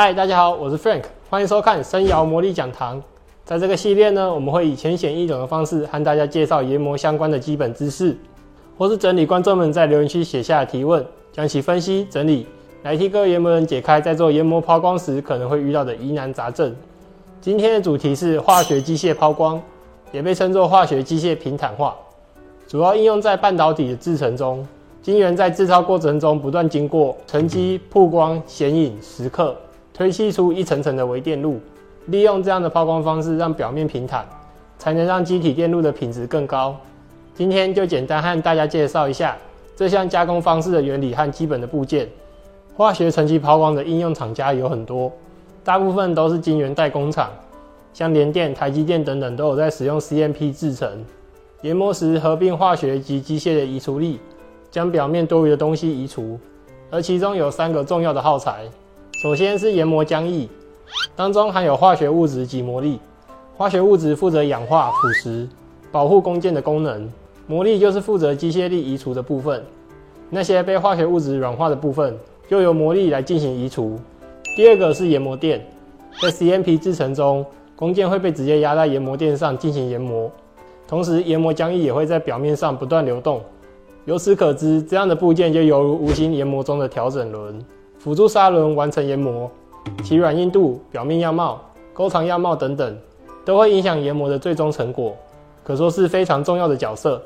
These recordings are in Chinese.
嗨，大家好，我是 Frank，欢迎收看生窑魔力讲堂。在这个系列呢，我们会以浅显易懂的方式和大家介绍研磨相关的基本知识，或是整理观众们在留言区写下的提问，将其分析整理，来替各位研磨人解开在做研磨抛光时可能会遇到的疑难杂症。今天的主题是化学机械抛光，也被称作化学机械平坦化，主要应用在半导体的制程中。晶圆在制造过程中不断经过沉积、曝光、显影、蚀刻。推析出一层层的微电路，利用这样的抛光方式让表面平坦，才能让机体电路的品质更高。今天就简单和大家介绍一下这项加工方式的原理和基本的部件。化学沉积抛光的应用厂家有很多，大部分都是晶圆代工厂，像联电、台积电等等都有在使用 CMP 制程。研磨时合并化学及机械的移除力，将表面多余的东西移除，而其中有三个重要的耗材。首先是研磨浆液，当中含有化学物质及魔力。化学物质负责氧化、腐蚀、保护弓箭的功能，魔力就是负责机械力移除的部分。那些被化学物质软化的部分，就由魔力来进行移除。第二个是研磨垫，在 CMP 制程中，弓箭会被直接压在研磨垫上进行研磨，同时研磨浆液也会在表面上不断流动。由此可知，这样的部件就犹如无形研磨中的调整轮。辅助砂轮完成研磨，其软硬度、表面样貌、沟藏样貌等等，都会影响研磨的最终成果，可说是非常重要的角色。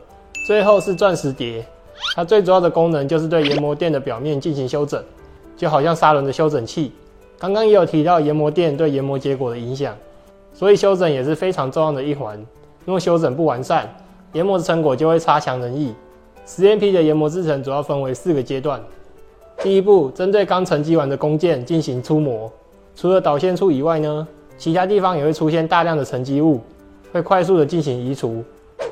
最后是钻石碟，它最主要的功能就是对研磨垫的表面进行修整，就好像砂轮的修整器。刚刚也有提到研磨垫对研磨结果的影响，所以修整也是非常重要的一环。若修整不完善，研磨的成果就会差强人意。实验 P 的研磨制程主要分为四个阶段。第一步，针对刚沉积完的工件进行粗磨。除了导线处以外呢，其他地方也会出现大量的沉积物，会快速的进行移除。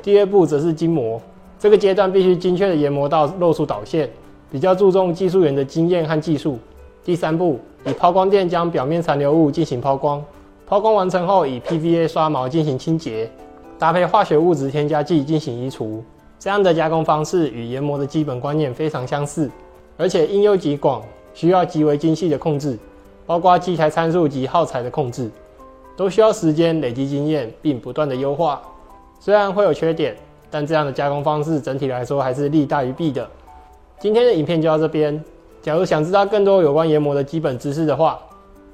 第二步则是精磨，这个阶段必须精确的研磨到露出导线，比较注重技术员的经验和技术。第三步，以抛光垫将表面残留物进行抛光。抛光完成后，以 PVA 刷毛进行清洁，搭配化学物质添加剂进行移除。这样的加工方式与研磨的基本观念非常相似。而且应用极广，需要极为精细的控制，包括器材参数及耗材的控制，都需要时间累积经验，并不断的优化。虽然会有缺点，但这样的加工方式整体来说还是利大于弊的。今天的影片就到这边。假如想知道更多有关研磨的基本知识的话，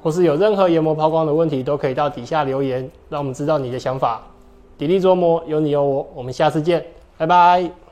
或是有任何研磨抛光的问题，都可以到底下留言，让我们知道你的想法。砥砺琢磨，有你有我，我们下次见，拜拜。